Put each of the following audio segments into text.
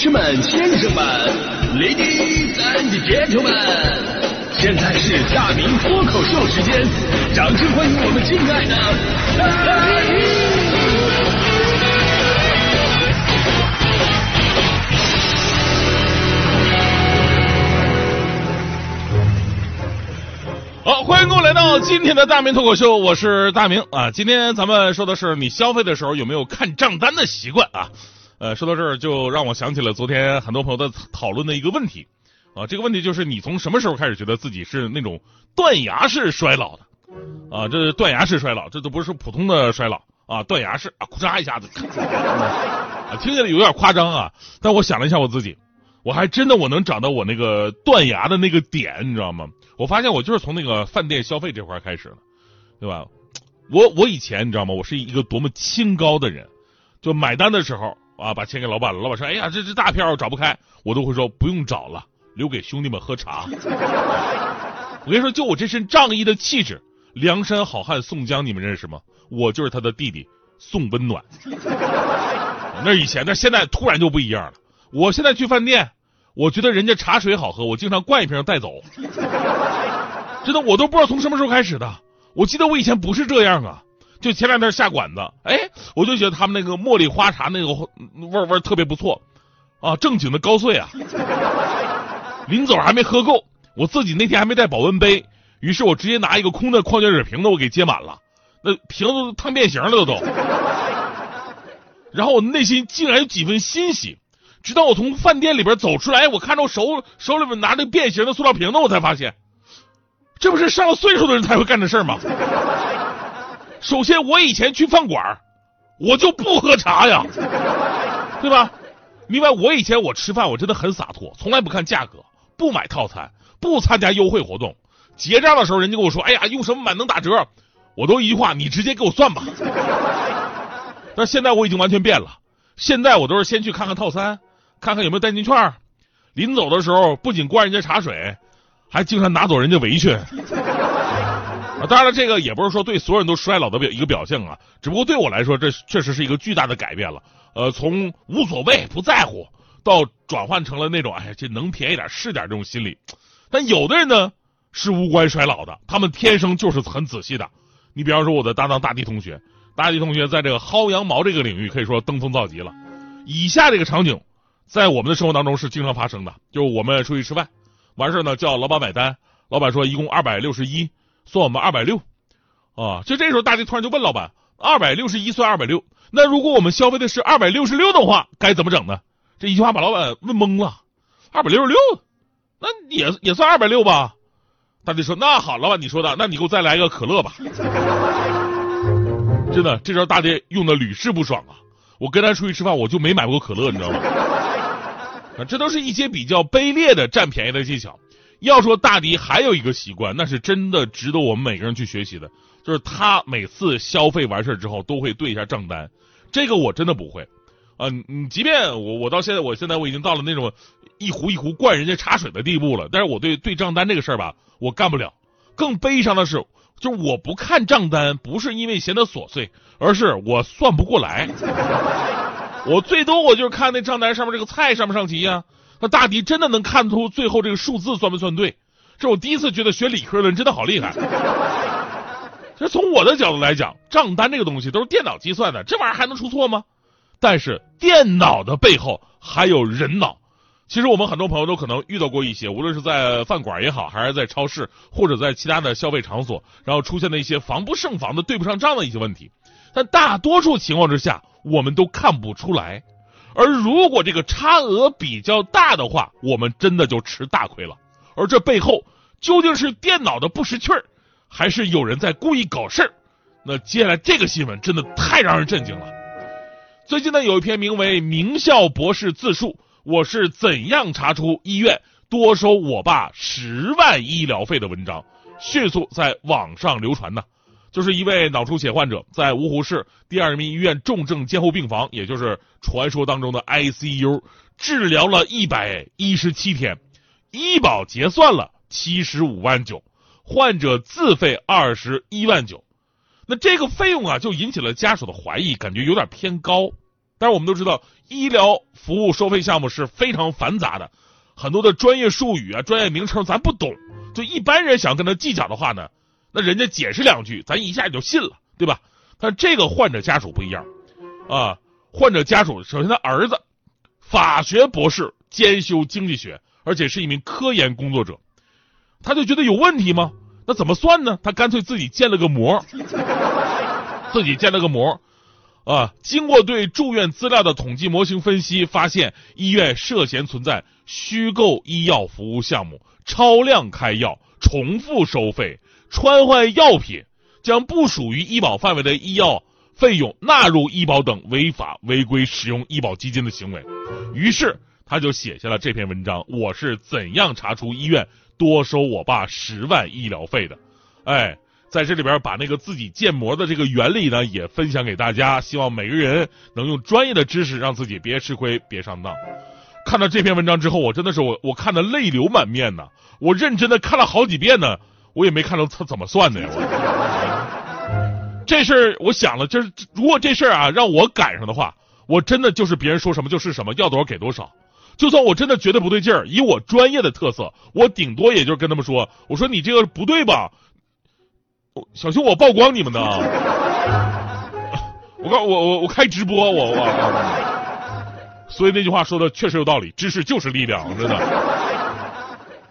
士们、先生们，Ladies and gentlemen，现在是大明脱口秀时间，掌声欢迎我们敬爱的大好，欢迎各位来到今天的大明脱口秀，我是大明啊。今天咱们说的是你消费的时候有没有看账单的习惯啊？呃，说到这儿就让我想起了昨天很多朋友的讨论的一个问题啊。这个问题就是你从什么时候开始觉得自己是那种断崖式衰老的啊？这断崖式衰老，这都不是普通的衰老啊，断崖式啊，咔嚓一下子，啊，听起来有点夸张啊。但我想了一下我自己，我还真的我能找到我那个断崖的那个点，你知道吗？我发现我就是从那个饭店消费这块开始的，对吧？我我以前你知道吗？我是一个多么清高的人，就买单的时候啊，把钱给老板了，老板说：“哎呀，这这大票找不开。”我都会说不用找了，留给兄弟们喝茶。我跟你说，就我这身仗义的气质，梁山好汉宋江，你们认识吗？我就是他的弟弟宋温暖。那以前，那现在突然就不一样了。我现在去饭店。我觉得人家茶水好喝，我经常灌一瓶带走。真的，我都不知道从什么时候开始的。我记得我以前不是这样啊，就前两天下馆子，哎，我就觉得他们那个茉莉花茶那个味味特别不错啊，正经的高碎啊。临走还没喝够，我自己那天还没带保温杯，于是我直接拿一个空的矿泉水瓶子我给接满了，那瓶子都烫变形了都。然后我内心竟然有几分欣喜。直到我从饭店里边走出来，我看到手手里面拿着变形的塑料瓶子，我才发现，这不是上了岁数的人才会干的事吗？首先，我以前去饭馆，我就不喝茶呀，对吧？另外，我以前我吃饭我真的很洒脱，从来不看价格，不买套餐，不参加优惠活动。结账的时候，人家跟我说：“哎呀，用什么满能打折？”我都一句话：“你直接给我算吧。” 但现在我已经完全变了，现在我都是先去看看套餐。看看有没有代金券，临走的时候不仅灌人家茶水，还经常拿走人家围裙。啊，当然了，这个也不是说对所有人都衰老的表一个表现啊，只不过对我来说，这确实是一个巨大的改变了。呃，从无所谓不在乎，到转换成了那种哎，这能便宜点是点这种心理。但有的人呢是无关衰老的，他们天生就是很仔细的。你比方说我的搭档大地同学，大地同学在这个薅羊毛这个领域可以说登峰造极了。以下这个场景。在我们的生活当中是经常发生的，就是我们出去吃饭，完事呢叫老板买单，老板说一共二百六十一，算我们二百六，啊，就这时候大家突然就问老板，二百六十一算二百六，那如果我们消费的是二百六十六的话，该怎么整呢？这一句话把老板问懵了，二百六十六，那也也算二百六吧？大弟说那好，老板你说的，那你给我再来一个可乐吧。真的，这招大爹用的屡试不爽啊！我跟他出去吃饭，我就没买过可乐，你知道吗？这都是一些比较卑劣的占便宜的技巧。要说大迪还有一个习惯，那是真的值得我们每个人去学习的，就是他每次消费完事儿之后都会对一下账单。这个我真的不会啊！你即便我我到现在，我现在我已经到了那种一壶一壶灌人家茶水的地步了，但是我对对账单这个事儿吧，我干不了。更悲伤的是，就是我不看账单，不是因为嫌它琐碎，而是我算不过来。我最多我就是看那账单上面这个菜上不上齐呀？那大迪真的能看出最后这个数字算不算对？这我第一次觉得学理科的人真的好厉害。这从我的角度来讲，账单这个东西都是电脑计算的，这玩意儿还能出错吗？但是电脑的背后还有人脑。其实我们很多朋友都可能遇到过一些，无论是在饭馆也好，还是在超市或者在其他的消费场所，然后出现的一些防不胜防的对不上账的一些问题。但大多数情况之下。我们都看不出来，而如果这个差额比较大的话，我们真的就吃大亏了。而这背后究竟是电脑的不识趣儿，还是有人在故意搞事儿？那接下来这个新闻真的太让人震惊了。最近呢，有一篇名为《名校博士自述：我是怎样查出医院多收我爸十万医疗费的文章，迅速在网上流传呢。就是一位脑出血患者在芜湖市第二人民医院重症监护病房，也就是传说当中的 ICU 治疗了一百一十七天，医保结算了七十五万九，患者自费二十一万九，那这个费用啊就引起了家属的怀疑，感觉有点偏高。但是我们都知道，医疗服务收费项目是非常繁杂的，很多的专业术语啊、专业名称咱不懂，就一般人想跟他计较的话呢，那人家解释两句，咱一下就信了，对吧？但这个患者家属不一样，啊，患者家属首先他儿子法学博士兼修经济学，而且是一名科研工作者，他就觉得有问题吗？那怎么算呢？他干脆自己建了个模，自己建了个模。啊，经过对住院资料的统计模型分析，发现医院涉嫌存在虚构医药服务项目、超量开药、重复收费、穿换药品、将不属于医保范围的医药费用纳入医保等违法违规使用医保基金的行为。于是他就写下了这篇文章：我是怎样查出医院多收我爸十万医疗费的？哎。在这里边把那个自己建模的这个原理呢也分享给大家，希望每个人能用专业的知识让自己别吃亏别上当。看到这篇文章之后，我真的是我我看的泪流满面呐！我认真的看了好几遍呢，我也没看到他怎么算的呀。我这事儿我想了，就是如果这事儿啊让我赶上的话，我真的就是别人说什么就是什么，要多少给多少。就算我真的觉得不对劲儿，以我专业的特色，我顶多也就是跟他们说，我说你这个不对吧。小心我曝光你们呢！我告我我我开直播我我，所以那句话说的确实有道理，知识就是力量，真的。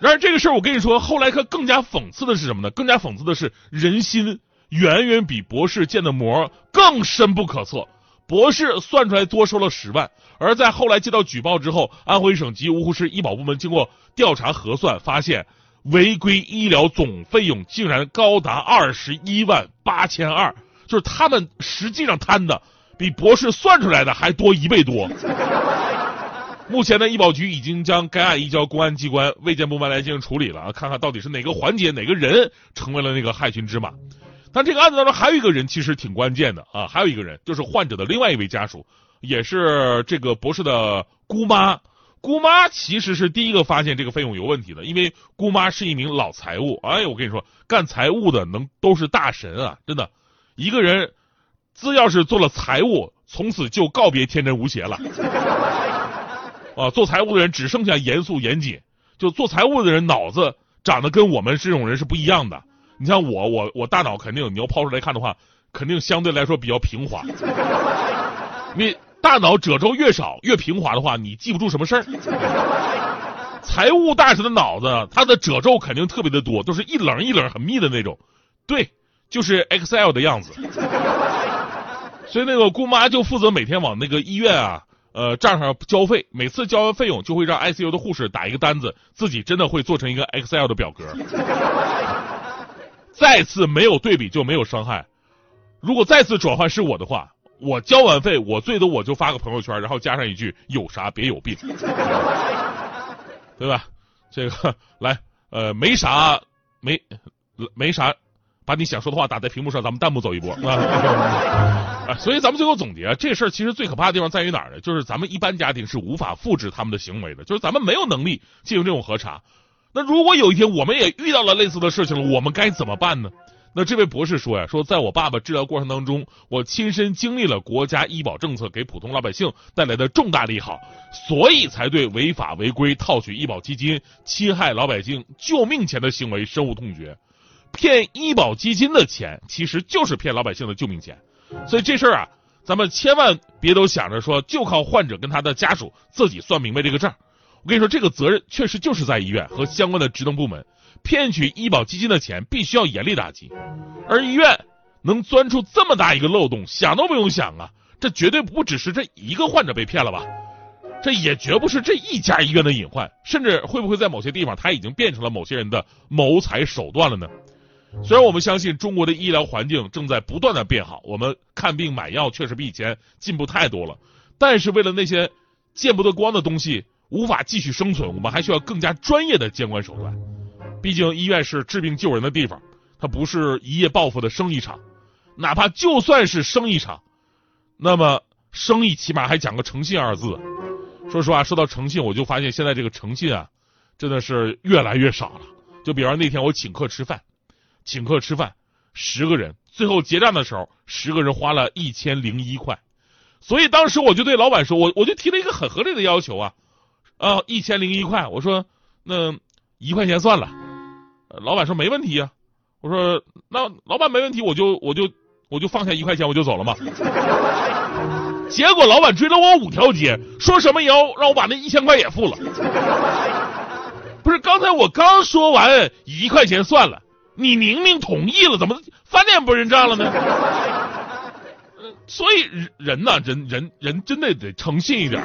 然而这个事儿我跟你说，后来可更加讽刺的是什么呢？更加讽刺的是人心远远比博士建的模更深不可测。博士算出来多收了十万，而在后来接到举报之后，安徽省及芜湖市医保部门经过调查核算，发现。违规医疗总费用竟然高达二十一万八千二，就是他们实际上贪的比博士算出来的还多一倍多。目前呢，医保局已经将该案移交公安机关、卫健部门来进行处理了啊，看看到底是哪个环节、哪个人成为了那个害群之马。但这个案子当中还有一个人其实挺关键的啊，还有一个人就是患者的另外一位家属，也是这个博士的姑妈。姑妈其实是第一个发现这个费用有问题的，因为姑妈是一名老财务。哎，我跟你说，干财务的能都是大神啊！真的，一个人只要是做了财务，从此就告别天真无邪了。啊，做财务的人只剩下严肃严谨。就做财务的人脑子长得跟我们这种人是不一样的。你像我，我我大脑肯定你要抛出来看的话，肯定相对来说比较平滑。你。大脑褶皱越少越平滑的话，你记不住什么事儿。财务大臣的脑子，他的褶皱肯定特别的多，都是一棱一棱很密的那种。对，就是 Excel 的样子。所以那个姑妈就负责每天往那个医院啊，呃账上交费，每次交完费用就会让 ICU 的护士打一个单子，自己真的会做成一个 Excel 的表格。再次没有对比就没有伤害，如果再次转换是我的话。我交完费，我最多我就发个朋友圈，然后加上一句“有啥别有病”，对吧？这个来，呃，没啥，没没啥，把你想说的话打在屏幕上，咱们弹幕走一波 啊！所以咱们最后总结，这事儿其实最可怕的地方在于哪儿呢？就是咱们一般家庭是无法复制他们的行为的，就是咱们没有能力进行这种核查。那如果有一天我们也遇到了类似的事情了，我们该怎么办呢？那这位博士说呀，说在我爸爸治疗过程当中，我亲身经历了国家医保政策给普通老百姓带来的重大利好，所以才对违法违规套取医保基金、侵害老百姓救命钱的行为深恶痛绝。骗医保基金的钱，其实就是骗老百姓的救命钱。所以这事儿啊，咱们千万别都想着说就靠患者跟他的家属自己算明白这个账。我跟你说，这个责任确实就是在医院和相关的职能部门。骗取医保基金的钱必须要严厉打击，而医院能钻出这么大一个漏洞，想都不用想啊！这绝对不只是这一个患者被骗了吧？这也绝不是这一家医院的隐患，甚至会不会在某些地方，它已经变成了某些人的谋财手段了呢？虽然我们相信中国的医疗环境正在不断的变好，我们看病买药确实比以前进步太多了，但是为了那些见不得光的东西无法继续生存，我们还需要更加专业的监管手段。毕竟医院是治病救人的地方，它不是一夜暴富的生意场。哪怕就算是生意场，那么生意起码还讲个诚信二字。说实话，说到诚信，我就发现现在这个诚信啊，真的是越来越少了。就比方那天我请客吃饭，请客吃饭，十个人，最后结账的时候，十个人花了一千零一块。所以当时我就对老板说，我我就提了一个很合理的要求啊，啊，一千零一块，我说那一块钱算了，老板说没问题呀，我说那老板没问题，我就我就我就放下一块钱我就走了嘛。结果老板追了我五条街，说什么也要让我把那一千块也付了。不是，刚才我刚说完一块钱算了，你明明同意了，怎么饭店不认账了呢？所以人呐，人人人真的得诚信一点。